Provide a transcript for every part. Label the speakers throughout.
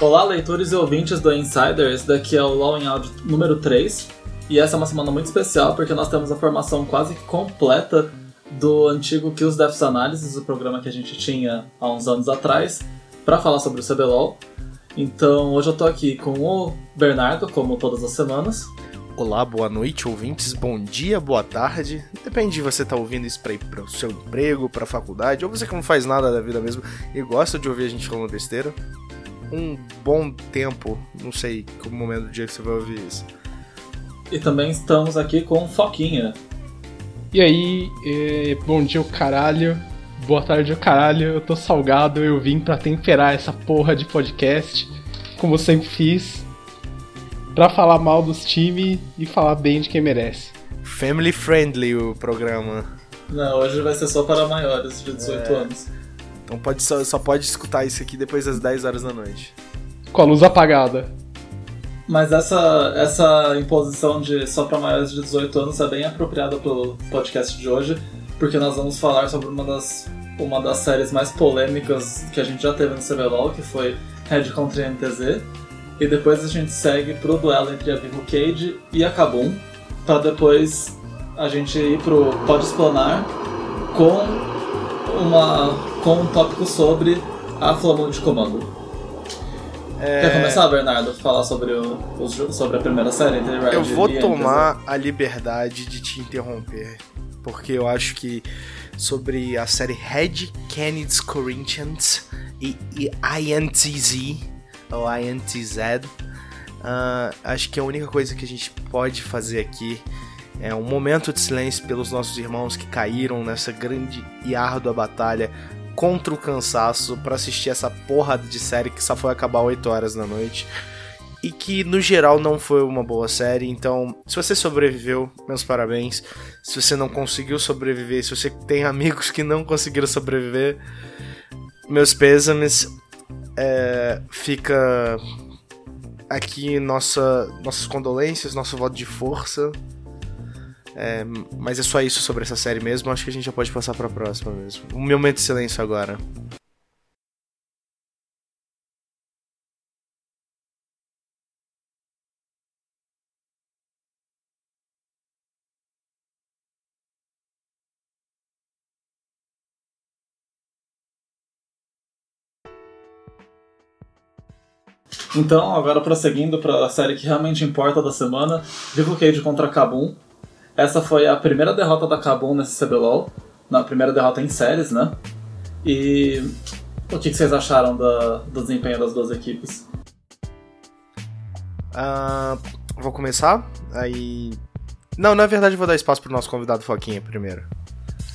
Speaker 1: Olá, leitores e ouvintes do Insider. Esse daqui é o Law em Áudio número 3. E essa é uma semana muito especial porque nós temos a formação quase completa do antigo Kills Deaths Analysis, o programa que a gente tinha há uns anos atrás, para falar sobre o CBLOL. Então hoje eu tô aqui com o Bernardo, como todas as semanas.
Speaker 2: Olá, boa noite, ouvintes. Bom dia, boa tarde. Depende de você estar tá ouvindo isso para o seu emprego, para a faculdade, ou você que não faz nada da vida mesmo e gosta de ouvir a gente falando besteira. Um bom tempo, não sei qual momento do dia que você vai ouvir isso.
Speaker 1: E também estamos aqui com Foquinha.
Speaker 3: E aí, é, bom dia o caralho, boa tarde o caralho, eu tô salgado, eu vim para temperar essa porra de podcast, como sempre fiz para falar mal dos times e falar bem de quem merece.
Speaker 2: Family friendly o programa.
Speaker 1: Não, hoje vai ser só para maiores de 18 é. anos.
Speaker 2: Então pode, só, só pode escutar isso aqui depois das 10 horas da noite.
Speaker 3: Com a luz apagada.
Speaker 1: Mas essa, essa imposição de só para maiores de 18 anos é bem apropriada pro podcast de hoje, porque nós vamos falar sobre uma das, uma das séries mais polêmicas que a gente já teve no CBLOL, que foi Red contra NTZ. E depois a gente segue pro duelo entre a Vivo Cage e a Kabum, para depois a gente ir pro Pode Explanar com, uma, com um tópico sobre a Flama de Comando. É... Quer começar, Bernardo, falar sobre, o, sobre a primeira série
Speaker 2: Red Eu vou tomar a liberdade de te interromper, porque eu acho que sobre a série Red Canids Corinthians e, e INTZ ou INTZ. Uh, acho que a única coisa que a gente pode fazer aqui é um momento de silêncio pelos nossos irmãos que caíram nessa grande e árdua batalha contra o cansaço para assistir essa porra de série que só foi acabar 8 horas da noite e que no geral não foi uma boa série. Então, se você sobreviveu, meus parabéns. Se você não conseguiu sobreviver, se você tem amigos que não conseguiram sobreviver, meus pêsames é, fica aqui nossa, nossas condolências, nosso voto de força. É, mas é só isso sobre essa série mesmo. Acho que a gente já pode passar para a próxima mesmo. Um momento de silêncio agora.
Speaker 1: Então, agora prosseguindo para a série que realmente importa da semana, Vivo Cage contra Kabum. Essa foi a primeira derrota da Kabum nesse CBLOL, na primeira derrota em séries, né? E o que, vocês acharam da, do desempenho das duas equipes?
Speaker 2: Uh, vou começar, aí... Não, na verdade vou dar espaço pro nosso convidado Foquinha primeiro.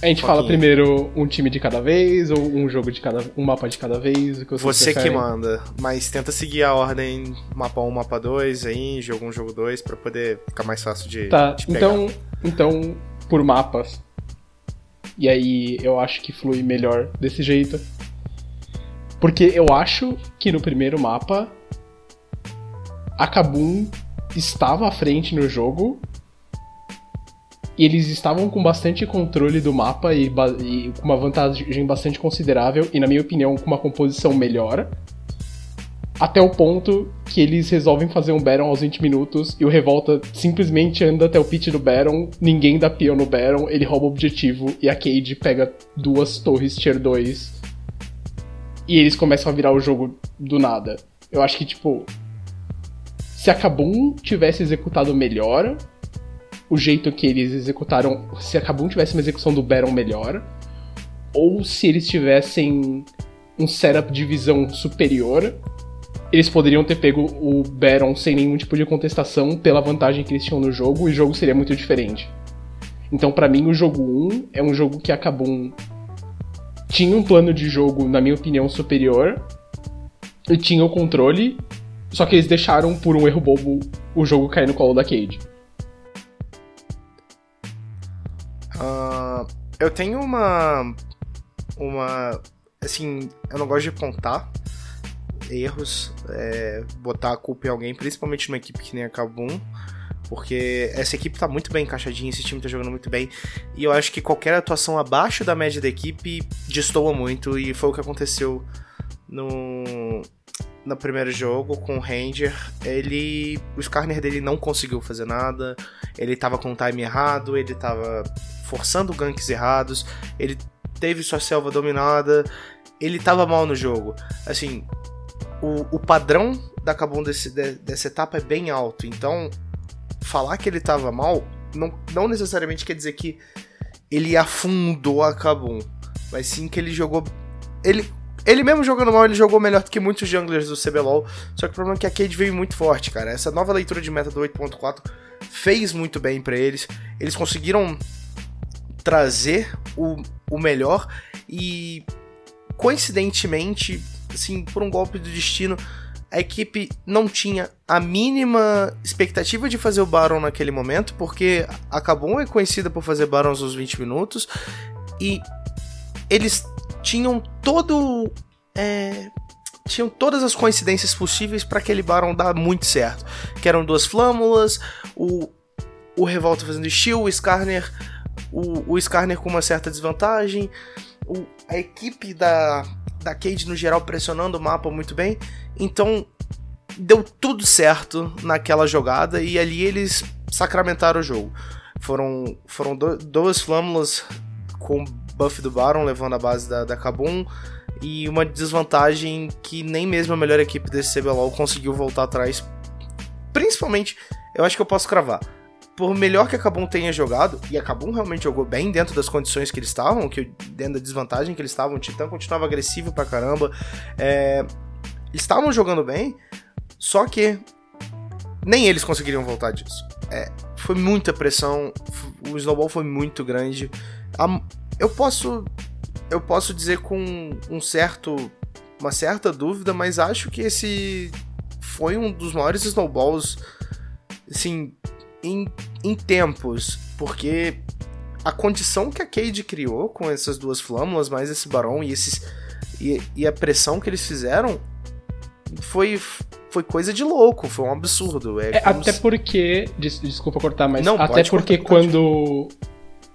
Speaker 3: A gente fala primeiro um time de cada vez ou um jogo de cada um mapa de cada vez?
Speaker 2: O que você preferem? que manda, mas tenta seguir a ordem mapa 1, mapa 2 aí, jogo 1, jogo 2 para poder ficar mais fácil de,
Speaker 3: tá,
Speaker 2: de
Speaker 3: então, então por mapas. E aí eu acho que flui melhor desse jeito. Porque eu acho que no primeiro mapa a Kabum estava à frente no jogo e eles estavam com bastante controle do mapa e, e, com uma vantagem bastante considerável, e na minha opinião, com uma composição melhor. Até o ponto que eles resolvem fazer um Baron aos 20 minutos e o Revolta simplesmente anda até o pit do Baron, ninguém dá peão no Baron, ele rouba o objetivo e a Cade pega duas torres tier 2 e eles começam a virar o jogo do nada. Eu acho que, tipo, se a Kabum tivesse executado melhor, o jeito que eles executaram, se a Kabum tivesse uma execução do Baron melhor, ou se eles tivessem um setup de visão superior, eles poderiam ter pego o Baron sem nenhum tipo de contestação pela vantagem que eles tinham no jogo e o jogo seria muito diferente. Então, para mim, o jogo 1 é um jogo que a Kabum tinha um plano de jogo, na minha opinião, superior e tinha o controle, só que eles deixaram por um erro bobo o jogo cair no colo da Cade.
Speaker 2: Uh, eu tenho uma. Uma. Assim, eu não gosto de apontar erros, é, botar a culpa em alguém, principalmente numa equipe que nem a Kabum, porque essa equipe tá muito bem encaixadinha, esse time tá jogando muito bem, e eu acho que qualquer atuação abaixo da média da equipe destoa muito, e foi o que aconteceu no, no primeiro jogo com o Ranger, ele. O Skarner dele não conseguiu fazer nada, ele tava com o time errado, ele tava forçando ganks errados, ele teve sua selva dominada, ele tava mal no jogo. Assim, o, o padrão da Kabum desse, de, dessa etapa é bem alto, então falar que ele tava mal não, não necessariamente quer dizer que ele afundou a Kabum, mas sim que ele jogou. Ele ele mesmo jogando mal, ele jogou melhor do que muitos junglers do CBLOL. Só que o problema é que a Cade veio muito forte, cara. Essa nova leitura de meta do 8.4 fez muito bem para eles. Eles conseguiram trazer o, o melhor e coincidentemente, assim, por um golpe do destino, a equipe não tinha a mínima expectativa de fazer o Baron naquele momento, porque a Kabum é conhecida por fazer Barons aos 20 minutos e eles tinham todo. É, tinham todas as coincidências possíveis para aquele Baron dar muito certo. Que eram duas flâmulas, o, o Revolta fazendo shield, o Skarner, o, o Skarner com uma certa desvantagem, o, a equipe da, da Cade no geral pressionando o mapa muito bem. Então deu tudo certo naquela jogada e ali eles sacramentaram o jogo. Foram, foram do, duas flâmulas com buff do Baron, levando a base da, da Kabum. E uma desvantagem que nem mesmo a melhor equipe desse CBLOL conseguiu voltar atrás. Principalmente, eu acho que eu posso cravar. Por melhor que a tenha jogado, e a realmente jogou bem dentro das condições que eles estavam, que dentro da desvantagem que eles estavam, o Titã continuava agressivo pra caramba. É, estavam jogando bem, só que nem eles conseguiriam voltar disso. É, foi muita pressão, o snowball foi muito grande. A, eu posso eu posso dizer com um certo uma certa dúvida, mas acho que esse foi um dos maiores snowballs assim em, em tempos, porque a condição que a Cade criou com essas duas flâmulas, mais esse barão e esses e, e a pressão que eles fizeram foi foi coisa de louco, foi um absurdo. É,
Speaker 3: é até se... porque. Des, desculpa cortar, mas. Não, até porque cortar, quando.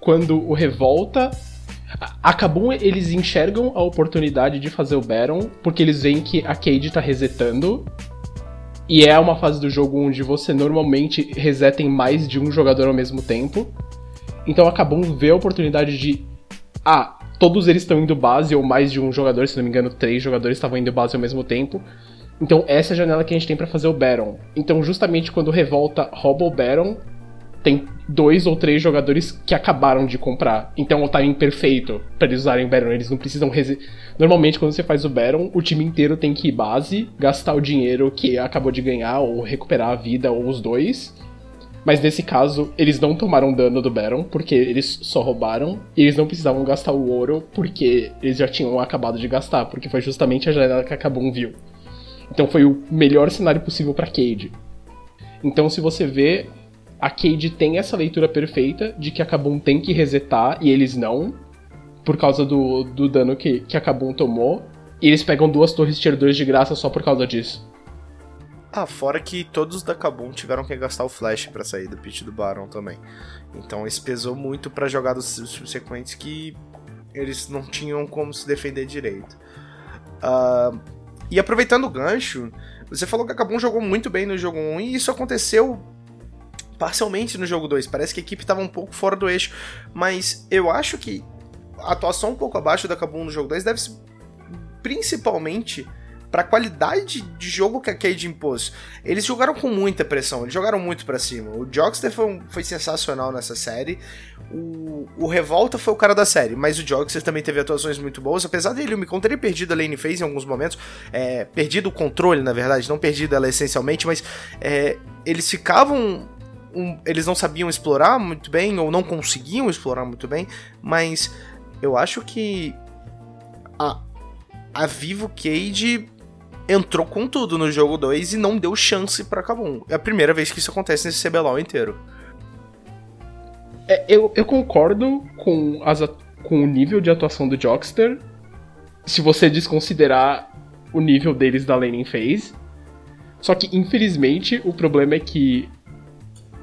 Speaker 3: Quando o Revolta Acabou, eles enxergam a oportunidade de fazer o Baron, porque eles veem que a Cade tá resetando. E é uma fase do jogo onde você normalmente reseta em mais de um jogador ao mesmo tempo. Então acabou ver a oportunidade de. Ah, todos eles estão indo base, ou mais de um jogador, se não me engano, três jogadores estavam indo base ao mesmo tempo. Então essa é a janela que a gente tem para fazer o Baron. Então justamente quando revolta rouba o Baron, tem dois ou três jogadores que acabaram de comprar. Então é o timing perfeito para eles usarem o Baron. Eles não precisam. Resi... Normalmente, quando você faz o Baron, o time inteiro tem que ir base, gastar o dinheiro que acabou de ganhar, ou recuperar a vida, ou os dois. Mas nesse caso, eles não tomaram dano do Baron, porque eles só roubaram, e eles não precisavam gastar o ouro, porque eles já tinham acabado de gastar, porque foi justamente a janela que acabou um viu. Então foi o melhor cenário possível para Cade. Então, se você vê, a Cade tem essa leitura perfeita de que a Kabum tem que resetar e eles não, por causa do, do dano que, que a Kabum tomou. E eles pegam duas torres tier 2 de graça só por causa disso.
Speaker 2: Ah, fora que todos da Kabum tiveram que gastar o flash para sair do pit do Baron também. Então isso pesou muito para jogadas subsequentes que eles não tinham como se defender direito. Uh, e aproveitando o gancho, você falou que a Kabum jogou muito bem no jogo 1 e isso aconteceu parcialmente no jogo 2. Parece que a equipe estava um pouco fora do eixo, mas eu acho que a atuação um pouco abaixo da Kabum no jogo 2 deve ser principalmente para a qualidade de jogo que a Cade impôs. Eles jogaram com muita pressão, eles jogaram muito para cima. O Jogster foi, foi, sensacional nessa série. O, o, Revolta foi o cara da série, mas o Jogster também teve atuações muito boas. Apesar dele, o Micon ter perdido a lane phase em alguns momentos, é, perdido o controle, na verdade, não perdido ela essencialmente, mas é, eles ficavam um, eles não sabiam explorar muito bem, ou não conseguiam explorar muito bem, mas eu acho que a, a Vivo Cage entrou com tudo no jogo 2 e não deu chance para Kabum. É a primeira vez que isso acontece nesse CBLOL inteiro.
Speaker 3: É, eu, eu concordo com, as, com o nível de atuação do Jockster, se você desconsiderar o nível deles da laning phase. Só que, infelizmente, o problema é que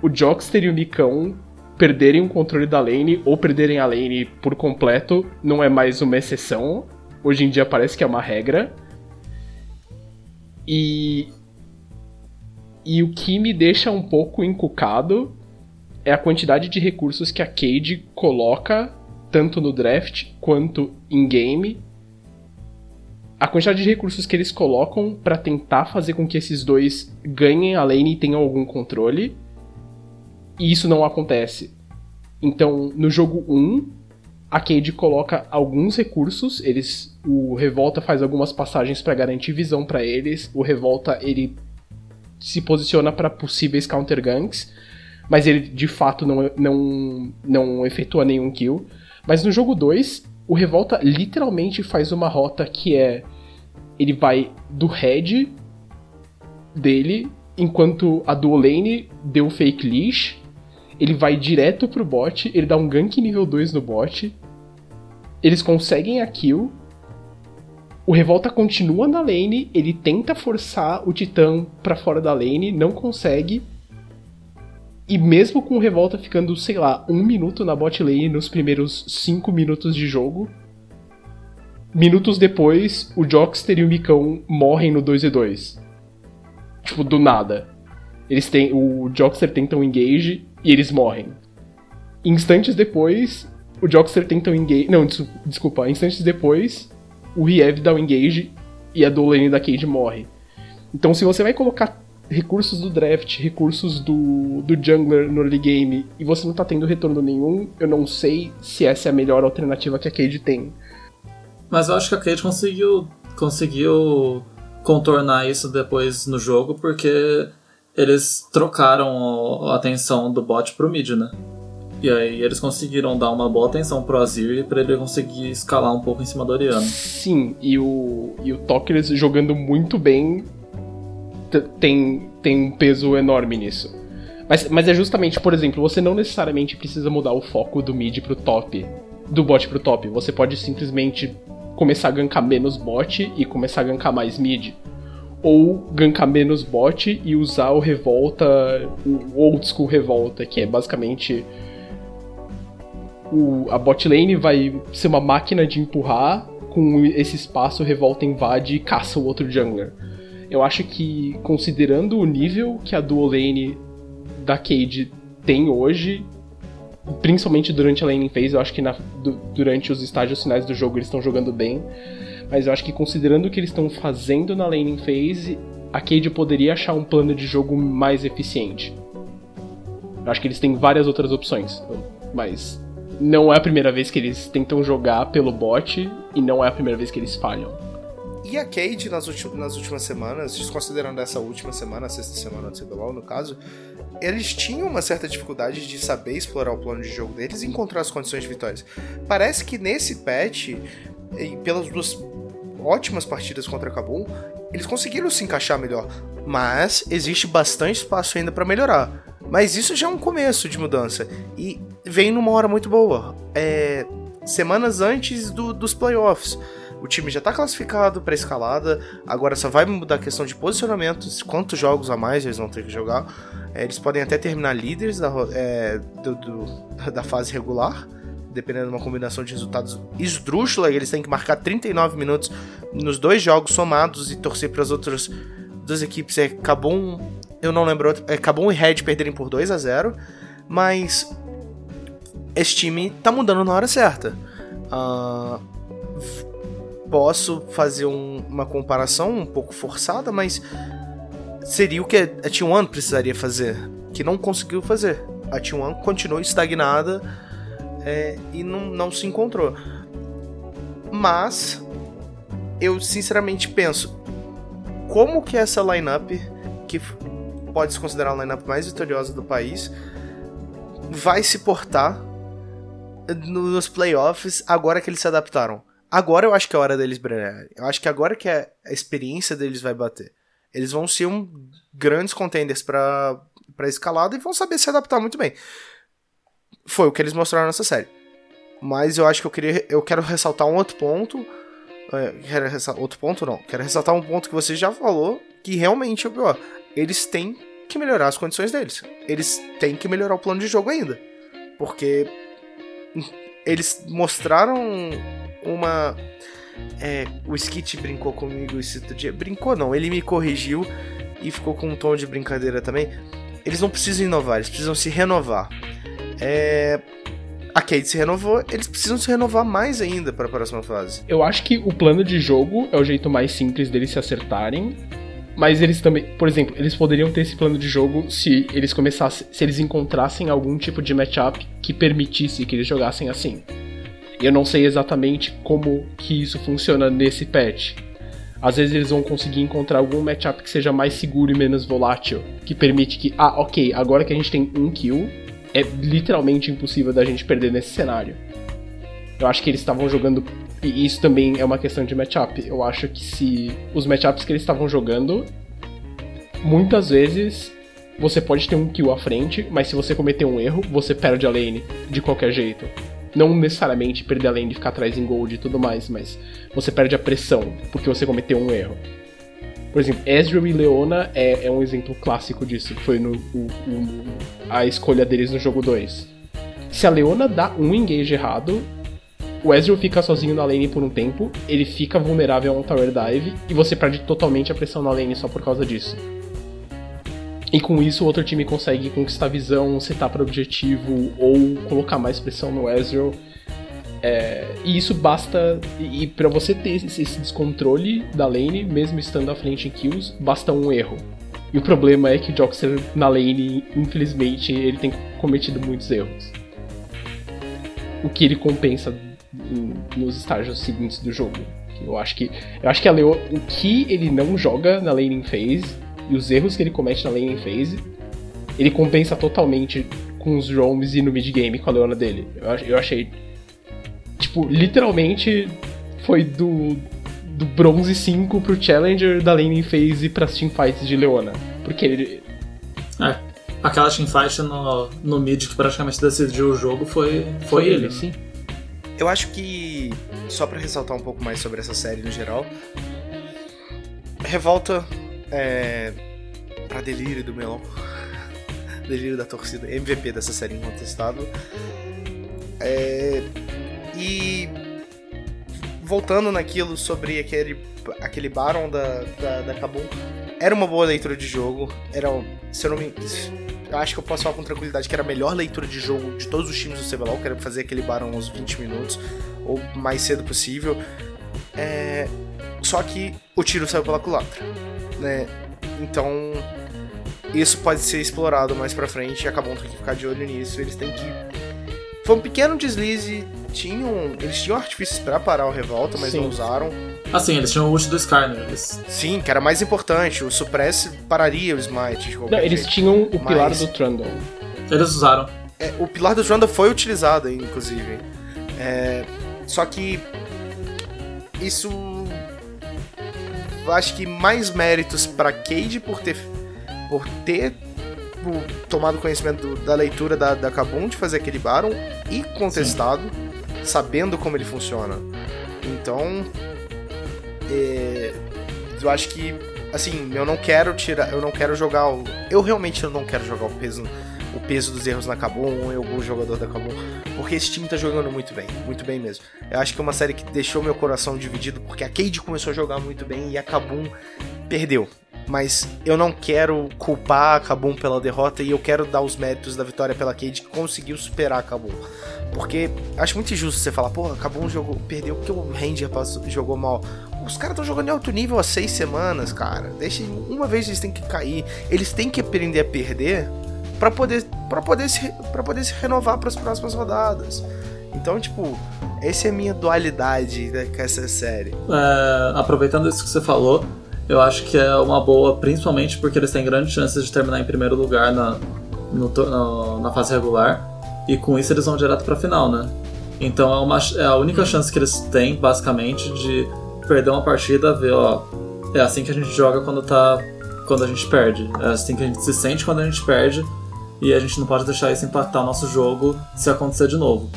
Speaker 3: o Jockster e o Micão perderem o controle da lane ou perderem a lane por completo não é mais uma exceção. Hoje em dia parece que é uma regra. E. E o que me deixa um pouco encucado é a quantidade de recursos que a Cade coloca, tanto no draft quanto em game. A quantidade de recursos que eles colocam para tentar fazer com que esses dois ganhem a lane e tenham algum controle. E isso não acontece. Então, no jogo 1, a Cade coloca alguns recursos, eles o Revolta faz algumas passagens para garantir visão para eles. O Revolta ele se posiciona para possíveis counter ganks, mas ele de fato não, não, não efetua nenhum kill. Mas no jogo 2, o Revolta literalmente faz uma rota que é ele vai do head dele, enquanto a dual lane deu fake leash, ele vai direto pro bot, ele dá um gank nível 2 no bot, eles conseguem a kill, o Revolta continua na lane, ele tenta forçar o Titã para fora da lane, não consegue. E mesmo com o Revolta ficando, sei lá, um minuto na bot lane nos primeiros cinco minutos de jogo, minutos depois, o Jockster e o Micão morrem no 2 e 2 Tipo, do nada. Eles têm. O Jockster tenta um engage e eles morrem. Instantes depois, o Jockster tenta um engage. Não, desculpa, instantes depois, o Riev dá o engage e a Dolane da Cade morre. Então se você vai colocar recursos do draft, recursos do, do jungler no early game e você não tá tendo retorno nenhum, eu não sei se essa é a melhor alternativa que a Cade tem.
Speaker 1: Mas eu acho que a Cade conseguiu, conseguiu contornar isso depois no jogo porque eles trocaram a atenção do bot pro mid, né? E aí eles conseguiram dar uma boa atenção pro Azir para ele conseguir escalar um pouco em cima do Oriano.
Speaker 3: Sim, e o, e o Tokers jogando muito bem tem, tem um peso enorme nisso. Mas, mas é justamente, por exemplo, você não necessariamente precisa mudar o foco do mid pro top, do bot pro top. Você pode simplesmente começar a gankar menos bot e começar a gankar mais mid. Ou gankar menos bot e usar o revolta, o old school revolta, que é basicamente o, a bot lane vai ser uma máquina de empurrar, com esse espaço o Revolta invade e caça o outro jungler. Eu acho que, considerando o nível que a dual lane da Cade tem hoje, principalmente durante a laning phase, eu acho que na, durante os estágios finais do jogo eles estão jogando bem, mas eu acho que considerando o que eles estão fazendo na laning phase, a Cade poderia achar um plano de jogo mais eficiente. Eu acho que eles têm várias outras opções, mas não é a primeira vez que eles tentam jogar pelo bot e não é a primeira vez que eles falham.
Speaker 2: E a Cade, nas, nas últimas semanas, desconsiderando essa última semana, a sexta semana do CBLOL, no caso, eles tinham uma certa dificuldade de saber explorar o plano de jogo deles e encontrar as condições de vitórias. Parece que nesse patch, pelas duas ótimas partidas contra a Kabum, eles conseguiram se encaixar melhor. Mas existe bastante espaço ainda para melhorar. Mas isso já é um começo de mudança. E vem numa hora muito boa. É, semanas antes do, dos playoffs. O time já está classificado para escalada, agora só vai mudar a questão de posicionamento, quantos jogos a mais eles vão ter que jogar. É, eles podem até terminar líderes da, é, do, do, da fase regular, dependendo de uma combinação de resultados esdrúxula, eles têm que marcar 39 minutos nos dois jogos somados e torcer para as outras duas equipes. É Cabum, eu não lembro, é Cabum e Red perderem por 2 a 0 mas esse time tá mudando na hora certa. Uh, posso fazer um, uma comparação um pouco forçada, mas seria o que a T1 precisaria fazer, que não conseguiu fazer. A T1 continuou estagnada é, e não, não se encontrou. Mas eu sinceramente penso como que essa lineup, que pode se considerar a lineup mais vitoriosa do país, vai se portar nos playoffs agora que eles se adaptaram. Agora eu acho que é a hora deles brilharem. Eu acho que agora que a experiência deles vai bater. Eles vão ser um grandes contenders para para escalada e vão saber se adaptar muito bem. Foi o que eles mostraram nessa série. Mas eu acho que eu queria eu quero ressaltar um outro ponto. É, quero ressaltar, outro ponto não. Quero ressaltar um ponto que você já falou que realmente é o pior. Eles têm que melhorar as condições deles. Eles têm que melhorar o plano de jogo ainda. Porque eles mostraram uma É, o Skit brincou comigo esse dia. Brincou não, ele me corrigiu e ficou com um tom de brincadeira também. Eles não precisam inovar, eles precisam se renovar. É, a Cade se renovou, eles precisam se renovar mais ainda para a próxima fase.
Speaker 3: Eu acho que o plano de jogo é o jeito mais simples deles se acertarem. Mas eles também, por exemplo, eles poderiam ter esse plano de jogo se eles começassem, se eles encontrassem algum tipo de matchup que permitisse que eles jogassem assim. Eu não sei exatamente como que isso funciona nesse patch. Às vezes eles vão conseguir encontrar algum matchup que seja mais seguro e menos volátil, que permite que, ah, ok, agora que a gente tem um kill, é literalmente impossível da gente perder nesse cenário. Eu acho que eles estavam jogando. E isso também é uma questão de matchup. Eu acho que se. Os matchups que eles estavam jogando. Muitas vezes você pode ter um kill à frente, mas se você cometer um erro, você perde a lane de qualquer jeito. Não necessariamente perder a lane e ficar atrás em gold e tudo mais, mas você perde a pressão porque você cometeu um erro. Por exemplo, Ezreal e Leona é, é um exemplo clássico disso, que foi no, o, o, a escolha deles no jogo 2. Se a Leona dá um engage errado, o Ezreal fica sozinho na lane por um tempo, ele fica vulnerável a um tower dive e você perde totalmente a pressão na lane só por causa disso. E com isso o outro time consegue conquistar visão, setar para objetivo ou colocar mais pressão no Ezreal é, e isso basta. E, para você ter esse, esse, descontrole da lane, mesmo estando à frente em kills, basta um erro. E o problema é que o Joxer na lane, infelizmente, ele tem cometido muitos erros. O que ele compensa nos estágios seguintes do jogo. Eu acho que. Eu acho que a Leo, o que ele não joga na laning phase e os erros que ele comete na laning phase, ele compensa totalmente com os roams e no mid game com a Leona dele. Eu, eu achei Tipo, literalmente foi do, do bronze 5 pro Challenger da laning phase pras teamfights de Leona. Porque ele.
Speaker 1: É, aquela teamfight no, no mid que praticamente decidiu o jogo foi, foi, foi ele, ele, sim.
Speaker 2: Eu acho que, só para ressaltar um pouco mais sobre essa série no geral, Revolta é. pra delírio do melão. delírio da torcida, MVP dessa série incontestável. É, e voltando naquilo sobre aquele, aquele Baron da, da, da Kabum, era uma boa leitura de jogo. Era, se eu não me. Eu acho que eu posso falar com tranquilidade que era a melhor leitura de jogo de todos os times do CBLOL, que era fazer aquele Baron uns 20 minutos, ou mais cedo possível. É, só que o tiro saiu pela culatra, né? Então, isso pode ser explorado mais pra frente e acabam tendo que ficar de olho nisso. Eles têm que. Foi um pequeno deslize tinham. Eles tinham artifícios para parar o Revolta, mas Sim. não usaram.
Speaker 1: Assim, eles tinham o ult do Skarner. Eles...
Speaker 2: Sim, que era mais importante. O Suppress pararia o Smite de
Speaker 3: qualquer Não, eles tinham o mas... pilar do Trundle.
Speaker 1: Eles usaram.
Speaker 2: É, o pilar do Trundle foi utilizado, inclusive. É, só que. Isso. Acho que mais méritos para Cade por ter. Por ter tomado conhecimento do, da leitura da, da Kabum de fazer aquele Baron e contestado. Sim sabendo como ele funciona. Então, é, eu acho que, assim, eu não quero tirar, eu não quero jogar o, eu realmente não quero jogar o peso, peso dos erros na Kabum, eu o jogador da Kabum, porque esse time tá jogando muito bem, muito bem mesmo. Eu acho que é uma série que deixou meu coração dividido, porque a Cade começou a jogar muito bem e a Kabum perdeu. Mas eu não quero culpar a Kabum pela derrota e eu quero dar os méritos da vitória pela Cade que conseguiu superar a Kabum. Porque acho muito injusto você falar, porra, acabou um jogo, perdeu porque o Ranger jogou mal. Os caras estão jogando em alto nível há seis semanas, cara. Deixa, uma vez eles têm que cair. Eles têm que aprender a perder para poder, pra poder, se, pra poder se renovar para as próximas rodadas. Então, tipo, essa é a minha dualidade né, com essa série.
Speaker 1: É, aproveitando isso que você falou, eu acho que é uma boa, principalmente porque eles têm grandes chances de terminar em primeiro lugar na, no, no, na fase regular. E com isso eles vão direto pra final, né? Então é, uma, é a única chance que eles têm, basicamente, de perder uma partida, ver, ó. É assim que a gente joga quando tá. quando a gente perde. É assim que a gente se sente quando a gente perde. E a gente não pode deixar isso impactar o nosso jogo se acontecer de novo.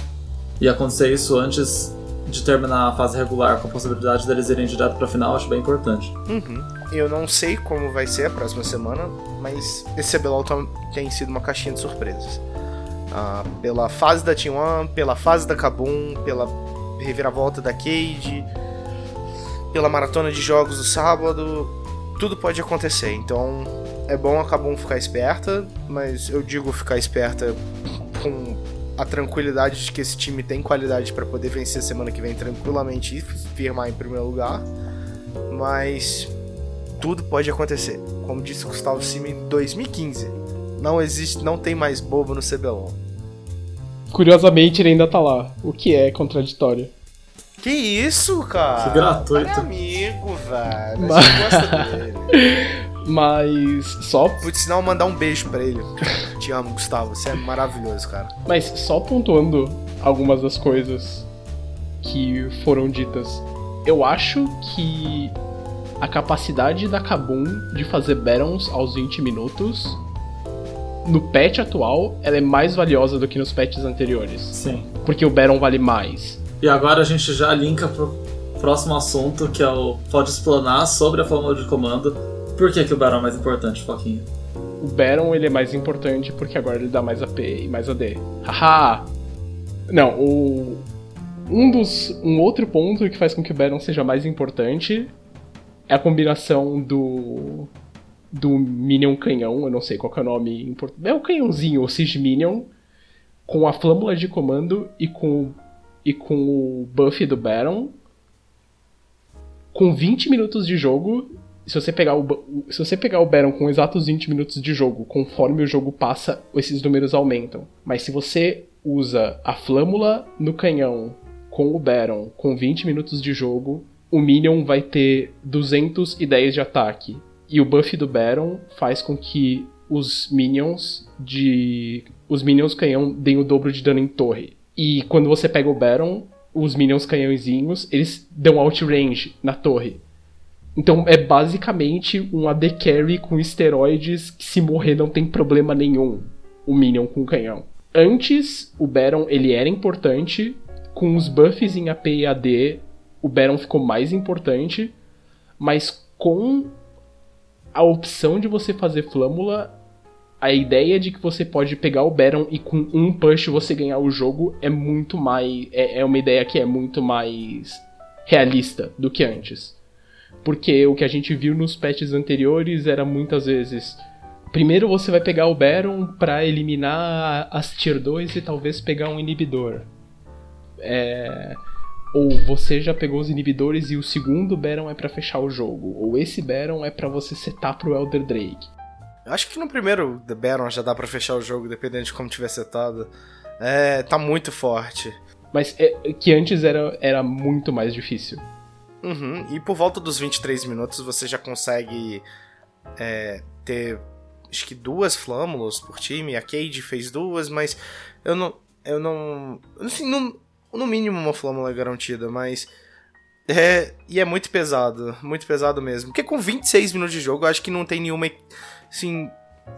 Speaker 1: E acontecer isso antes de terminar a fase regular com a possibilidade deles irem direto pra final, acho bem importante.
Speaker 2: Uhum. Eu não sei como vai ser a próxima semana, mas esse CBLOL tem sido uma caixinha de surpresas. Ah, pela fase da T1, pela fase da Kabum, pela reviravolta da Cade. pela maratona de jogos do sábado, tudo pode acontecer. Então é bom a Kabum ficar esperta, mas eu digo ficar esperta com a tranquilidade de que esse time tem qualidade para poder vencer semana que vem tranquilamente e firmar em primeiro lugar. Mas tudo pode acontecer. Como disse Gustavo Cima em 2015, não existe, não tem mais bobo no CBLOL.
Speaker 3: Curiosamente, ele ainda tá lá, o que é contraditório.
Speaker 2: Que isso, cara?
Speaker 1: Que gratuito.
Speaker 2: É amigo, velho.
Speaker 3: Mas-
Speaker 2: Você gosta dele.
Speaker 3: Mas só,
Speaker 2: Vou te ensinar a mandar um beijo pra ele. Te amo, Gustavo. Você é maravilhoso, cara.
Speaker 3: mas só pontuando algumas das coisas que foram ditas. Eu acho que a capacidade da Kabum de fazer Barons aos 20 minutos no patch atual, ela é mais valiosa do que nos patches anteriores,
Speaker 1: Sim.
Speaker 3: porque o Baron vale mais.
Speaker 1: E agora a gente já linka pro próximo assunto, que é o. Pode explanar sobre a fórmula de comando. Por que, que o Barão é mais importante, Foquinha?
Speaker 3: O Baron ele é mais importante porque agora ele dá mais AP e mais AD. Haha! Não, o. Um dos. Um outro ponto que faz com que o Baron seja mais importante é a combinação do. Do Minion Canhão, eu não sei qual é o nome em. É o canhãozinho, o Siege Minion, com a flâmula de comando e com, e com o buff do Baron. Com 20 minutos de jogo, se você pegar o, se você pegar o Baron com exatos 20 minutos de jogo, conforme o jogo passa, esses números aumentam. Mas se você usa a flâmula no canhão com o Baron com 20 minutos de jogo, o Minion vai ter 210 de ataque. E o buff do Baron faz com que os Minions de. Os Minions canhão deem o dobro de dano em torre. E quando você pega o Baron, os Minions canhãozinhos, eles dão outrange na torre. Então é basicamente um AD Carry com esteroides que se morrer não tem problema nenhum. O Minion com canhão. Antes, o Baron ele era importante. Com os buffs em AP e AD, o Baron ficou mais importante. Mas com a opção de você fazer flâmula, a ideia de que você pode pegar o Baron e com um push você ganhar o jogo é muito mais. É, é uma ideia que é muito mais realista do que antes. Porque o que a gente viu nos patches anteriores era muitas vezes. Primeiro você vai pegar o Baron pra eliminar as Tier 2 e talvez pegar um inibidor. É, Ou você já pegou os inibidores e o segundo Baron é pra fechar o jogo. Ou esse Baron é pra você setar pro Elder Drake.
Speaker 2: Acho que no primeiro The Baron já dá pra fechar o jogo, dependendo de como tiver setado. É, tá muito forte.
Speaker 3: Mas é, que antes era, era muito mais difícil.
Speaker 2: Uhum, E por volta dos 23 minutos você já consegue é, ter acho que duas flâmulas por time. A Cade fez duas, mas eu não. Eu não. Assim, no, no mínimo uma flâmula é garantida, mas. É, e é muito pesado, muito pesado mesmo. Porque com 26 minutos de jogo, eu acho que não tem nenhuma. Assim,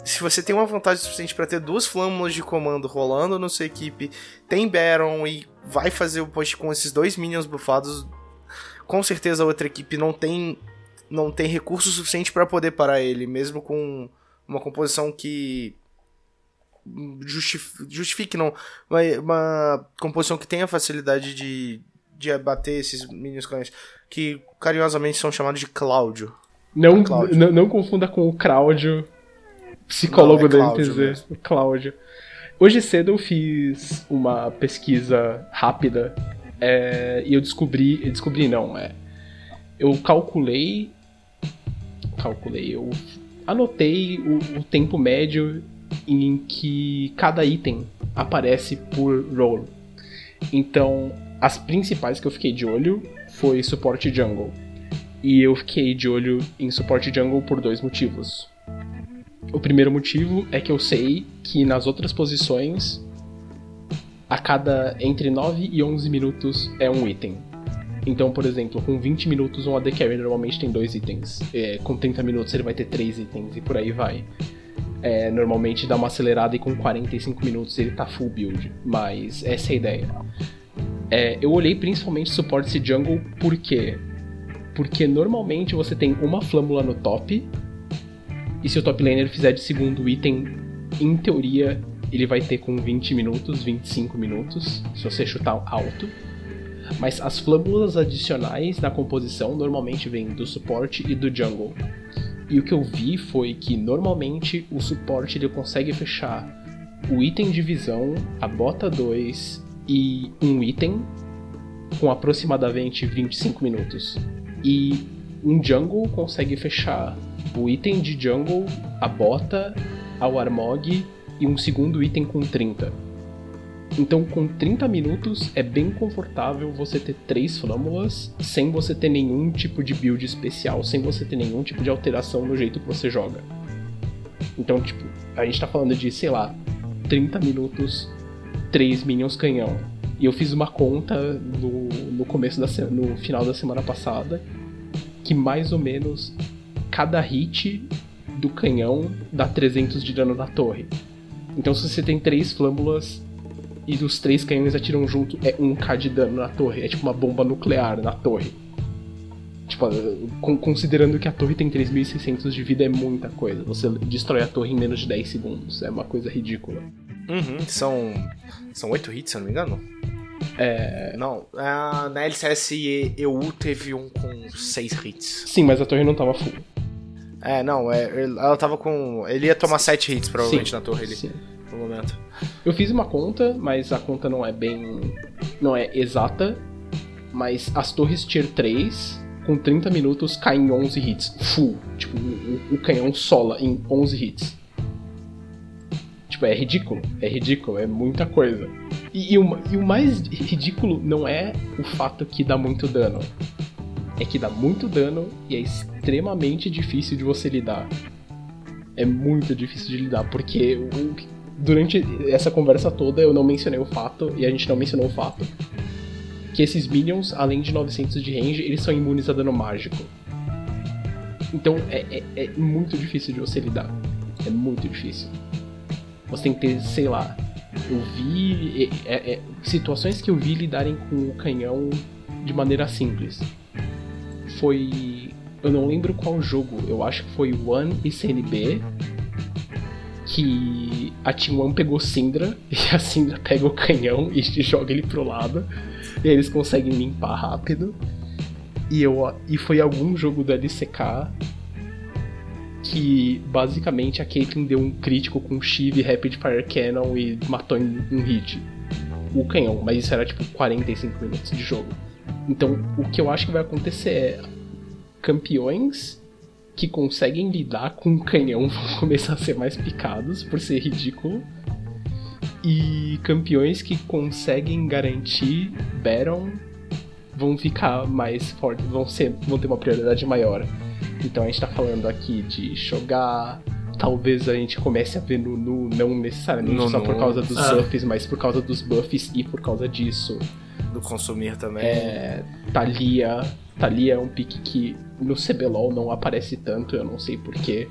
Speaker 2: se você tem uma vantagem suficiente pra ter duas flâmulas de comando rolando na sua equipe, tem Baron e vai fazer o push com esses dois minions buffados, com certeza a outra equipe não tem não tem recurso suficiente pra poder parar ele, mesmo com uma composição que justif- justifique não, uma, uma composição que tenha facilidade de de abater esses minions que carinhosamente são chamados de Cláudio.
Speaker 3: Não,
Speaker 2: Cláudio.
Speaker 3: não, não confunda com o Cláudio, psicólogo
Speaker 2: Não, é
Speaker 3: da NTZ.
Speaker 2: mesmo.
Speaker 3: O Cláudio. Hoje cedo eu fiz uma pesquisa rápida é, e eu descobri. Descobri não, é. Eu calculei. Calculei, eu anotei o, o tempo médio em que cada item aparece por role. Então, as principais que eu fiquei de olho foi suporte jungle. E eu fiquei de olho em suporte jungle por dois motivos. O primeiro motivo é que eu sei que nas outras posições, a cada entre 9 e 11 minutos é um item. Então, por exemplo, com 20 minutos um AD Carry normalmente tem dois itens. É, com 30 minutos ele vai ter três itens e por aí vai. É, normalmente dá uma acelerada e com 45 minutos ele tá full build. Mas essa é a ideia. É, eu olhei principalmente suporte jungle por quê? Porque normalmente você tem uma flâmula no top. E se o top laner fizer de segundo item, em teoria, ele vai ter com 20 minutos, 25 minutos, se você chutar alto. Mas as flâmulas adicionais na composição normalmente vêm do suporte e do jungle. E o que eu vi foi que normalmente o suporte ele consegue fechar o item de visão, a bota 2 e um item com aproximadamente 25 minutos. E um jungle consegue fechar o item de jungle, a bota, a warmog e um segundo item com 30. Então, com 30 minutos, é bem confortável você ter três flâmulas sem você ter nenhum tipo de build especial, sem você ter nenhum tipo de alteração no jeito que você joga. Então, tipo, a gente tá falando de, sei lá, 30 minutos, 3 minions canhão. E eu fiz uma conta no, no começo da no final da semana passada que mais ou menos cada hit do canhão dá 300 de dano na torre. Então se você tem três flâmulas e os três canhões atiram junto, é 1k de dano na torre. É tipo uma bomba nuclear na torre. Tipo, considerando que a torre tem 3.600 de vida, é muita coisa. Você destrói a torre em menos de 10 segundos. É uma coisa ridícula.
Speaker 2: Uhum, são. São 8 hits, se eu não me engano?
Speaker 3: É.
Speaker 2: Não, na LCS EU teve um com 6 hits.
Speaker 3: Sim, mas a torre não tava full.
Speaker 2: É, não, é, ela tava com. Ele ia tomar 7 hits provavelmente sim, na torre ali. Sim. No momento.
Speaker 3: Eu fiz uma conta, mas a conta não é bem. não é exata. Mas as torres Tier 3, com 30 minutos, caem em 11 hits. Full. Tipo, o, o canhão sola em 11 hits. Tipo, é ridículo. É ridículo, é muita coisa. E, e, o, e o mais ridículo não é o fato que dá muito dano é que dá muito dano e é extremamente difícil de você lidar. É muito difícil de lidar, porque durante essa conversa toda eu não mencionei o fato, e a gente não mencionou o fato, que esses minions, além de 900 de range, eles são imunes a dano mágico. Então é, é, é muito difícil de você lidar. É muito difícil. Você tem que ter, sei lá, eu vi é, é, situações que eu vi lidarem com o canhão de maneira simples foi. Eu não lembro qual jogo, eu acho que foi One e CNB. Que a Team One pegou Syndra e a Syndra pega o canhão e joga ele pro lado. E eles conseguem limpar rápido. E, eu, e foi algum jogo da LCK que basicamente a Caitlyn deu um crítico com Shiv Rapid Fire Cannon e matou em um hit o canhão, mas isso era tipo 45 minutos de jogo. Então, o que eu acho que vai acontecer é campeões que conseguem lidar com o canhão vão começar a ser mais picados por ser ridículo. E campeões que conseguem garantir Baron vão ficar mais fortes, vão, ser, vão ter uma prioridade maior. Então a gente tá falando aqui de jogar. Talvez a gente comece a ver no Nu, não necessariamente no, só por causa dos ah. buffs, mas por causa dos buffs e por causa disso
Speaker 2: do consumir também.
Speaker 3: É, Thalia. Thalia é um pick que no CBLOL não aparece tanto, eu não sei porquê.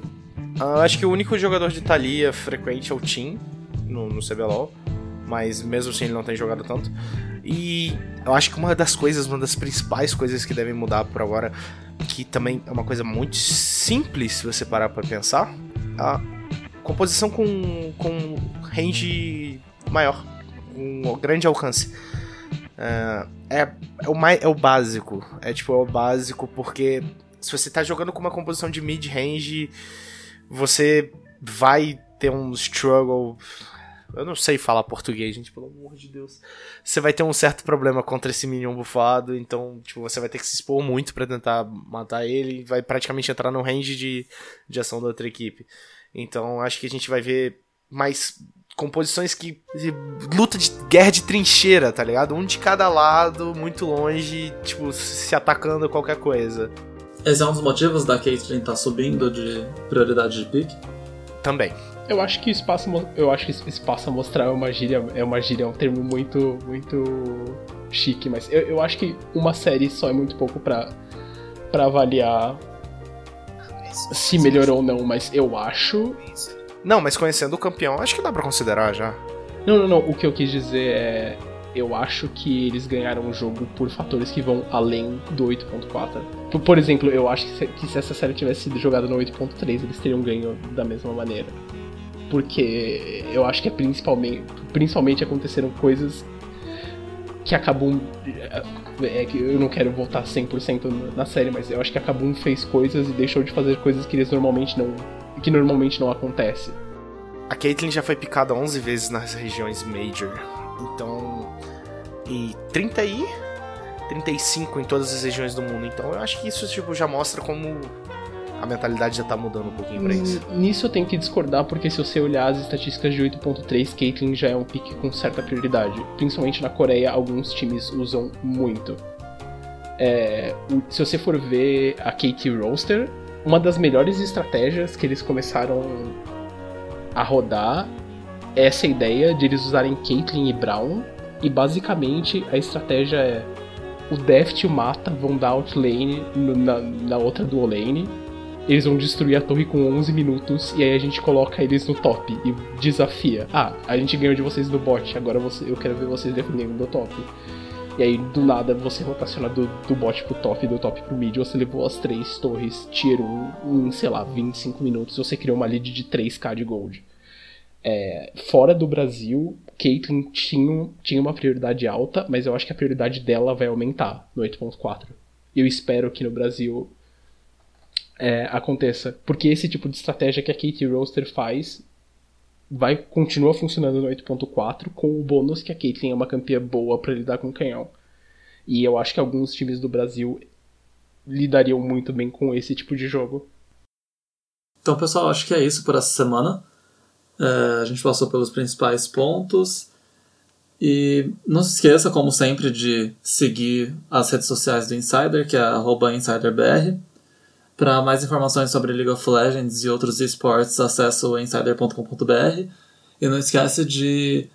Speaker 2: Ah, acho que o único jogador de Thalia frequente é o Tim no, no CBLOL. Mas mesmo assim ele não tem jogado tanto. E eu acho que uma das coisas, uma das principais coisas que devem mudar por agora, que também é uma coisa muito simples se você parar pra pensar, a composição com, com range maior, um grande alcance. Uh, é, é, o mais, é o básico. É tipo, é o básico porque se você tá jogando com uma composição de mid-range, você vai ter um struggle. Eu não sei falar português, gente, pelo amor de Deus. Você vai ter um certo problema contra esse minion bufado, então, tipo, você vai ter que se expor muito para tentar matar ele e vai praticamente entrar no range de, de ação da outra equipe. Então, acho que a gente vai ver mais composições que. luta de guerra de trincheira, tá ligado? Um de cada lado, muito longe, tipo, se atacando qualquer coisa.
Speaker 1: Esse é um dos motivos da Caitlyn estar tá subindo de prioridade de pick?
Speaker 2: Também.
Speaker 3: Eu acho que espaço, eu acho que espaço a mostrar é uma gíria, é uma gíria, é um termo muito, muito chique, mas eu, eu acho que uma série só é muito pouco para para avaliar se melhorou ou não, mas eu acho
Speaker 2: não, mas conhecendo o campeão, acho que dá pra considerar já.
Speaker 3: Não, não, não. O que eu quis dizer é. Eu acho que eles ganharam o jogo por fatores que vão além do 8.4. Por, por, exemplo, eu acho que se, que se essa série tivesse sido jogada no 8.3, eles teriam ganho da mesma maneira. Porque eu acho que é principalmente, principalmente aconteceram coisas que a Kabum. É, é eu não quero voltar 100% na série, mas eu acho que a Kabum fez coisas e deixou de fazer coisas que eles normalmente não. que normalmente não acontece.
Speaker 2: A Caitlyn já foi picada 11 vezes nas regiões Major. Então. E 30 e. 35 em todas as regiões do mundo. Então eu acho que isso tipo, já mostra como a mentalidade já tá mudando um pouquinho pra isso.
Speaker 3: Nisso eu tenho que discordar, porque se você olhar as estatísticas de 8.3, Caitlyn já é um pique com certa prioridade. Principalmente na Coreia, alguns times usam muito. É, se você for ver a KT Roaster, uma das melhores estratégias que eles começaram a rodar é essa ideia de eles usarem Caitlyn e Brown. E basicamente a estratégia é o Deft e o Mata vão dar outlane na, na outra dual lane eles vão destruir a torre com 11 minutos e aí a gente coloca eles no top e desafia. Ah, a gente ganhou de vocês no bot, agora eu quero ver vocês defendendo do top. E aí, do nada, você rotaciona do, do bot pro top, do top pro mid, você levou as três torres tier 1 em, sei lá, 25 minutos, você criou uma lead de 3k de gold. É, fora do Brasil, Caitlyn tinha, tinha uma prioridade alta, mas eu acho que a prioridade dela vai aumentar no 8.4. Eu espero que no Brasil é, aconteça. Porque esse tipo de estratégia que a Katie Roaster faz vai continua funcionando no 8.4 com o bônus que a Caitlyn é uma campeã boa para lidar com canhão. E eu acho que alguns times do Brasil lidariam muito bem com esse tipo de jogo.
Speaker 1: Então, pessoal, acho que é isso por essa semana. É, a gente passou pelos principais pontos. E não se esqueça, como sempre, de seguir as redes sociais do Insider, que é InsiderBR. Para mais informações sobre League of Legends e outros esportes, acesse o insider.com.br. E não esqueça de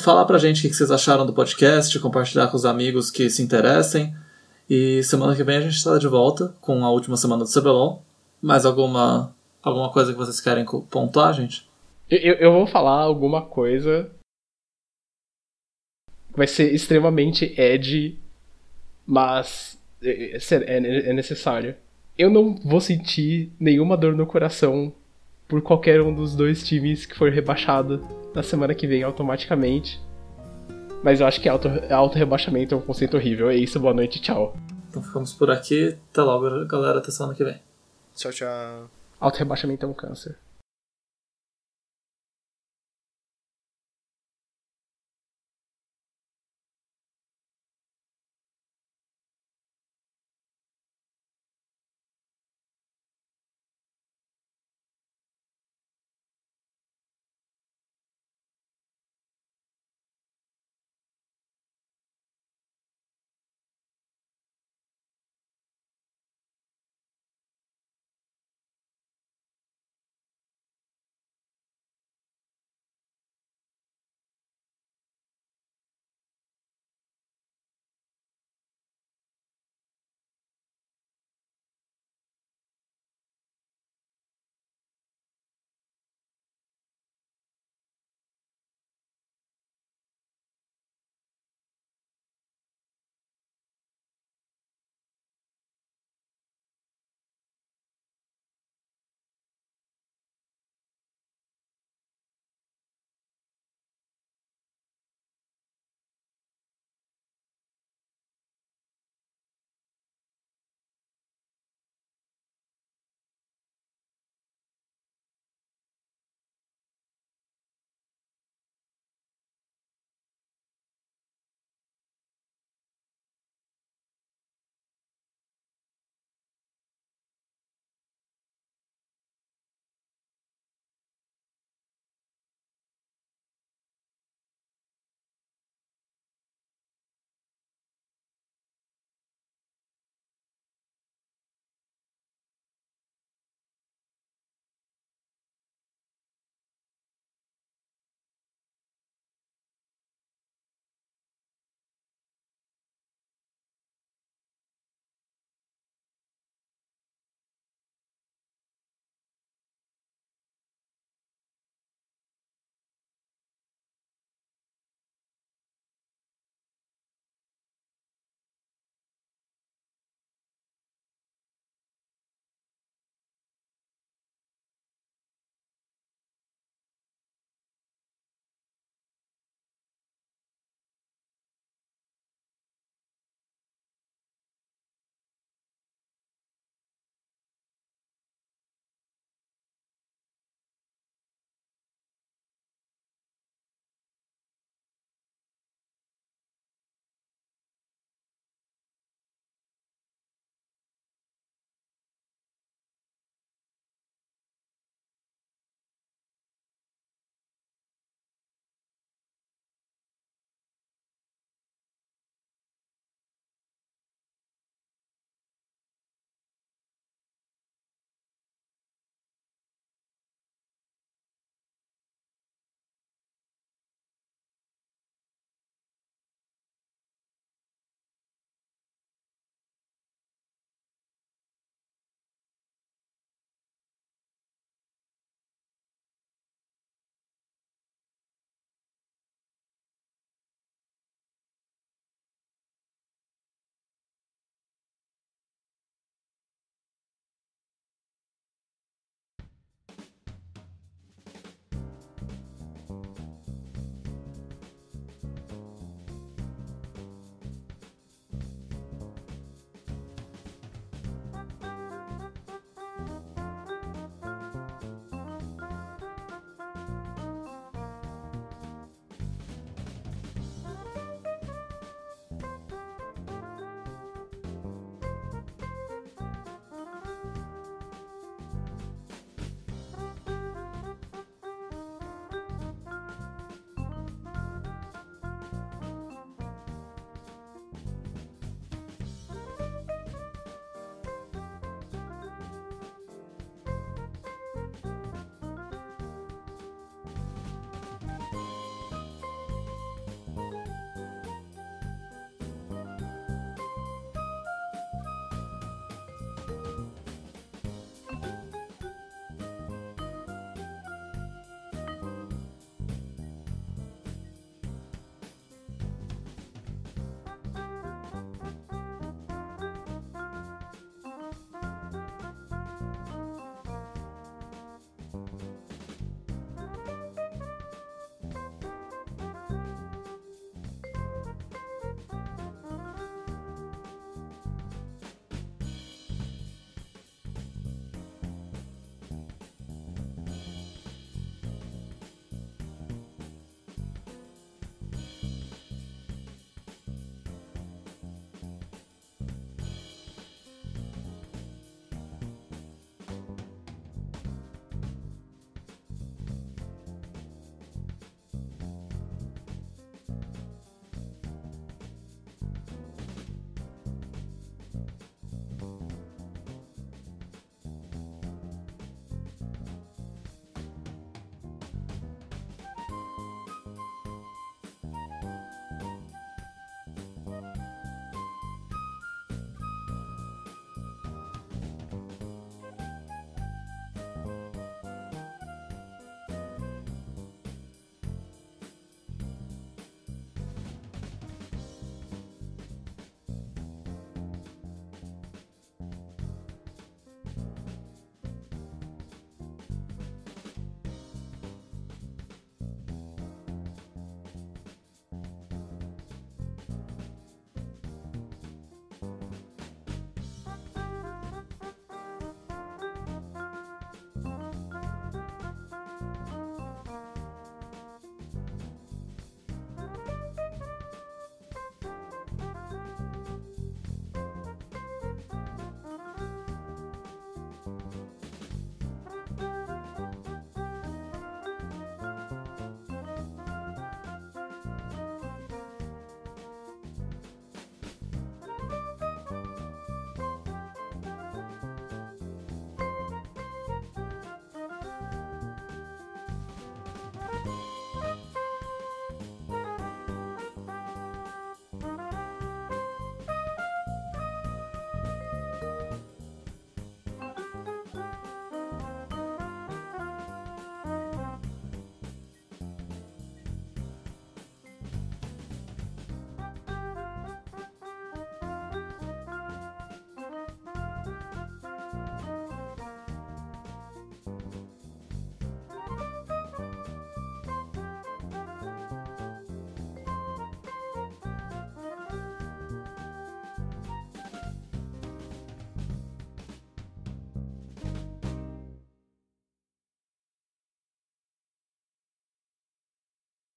Speaker 1: falar pra gente o que vocês acharam do podcast, compartilhar com os amigos que se interessem. E semana que vem a gente está de volta com a última semana do CBLOL. Mais alguma, alguma coisa que vocês querem pontuar, gente?
Speaker 3: Eu, eu vou falar alguma coisa. Vai ser extremamente edgy, mas é, é, é necessário eu não vou sentir nenhuma dor no coração por qualquer um dos dois times que for rebaixado na semana que vem automaticamente. Mas eu acho que auto, auto rebaixamento é um conceito horrível. É isso, boa noite, tchau.
Speaker 1: Então ficamos por aqui. Até logo, galera. Até semana que vem.
Speaker 2: Tchau, tchau.
Speaker 3: Auto rebaixamento é um câncer.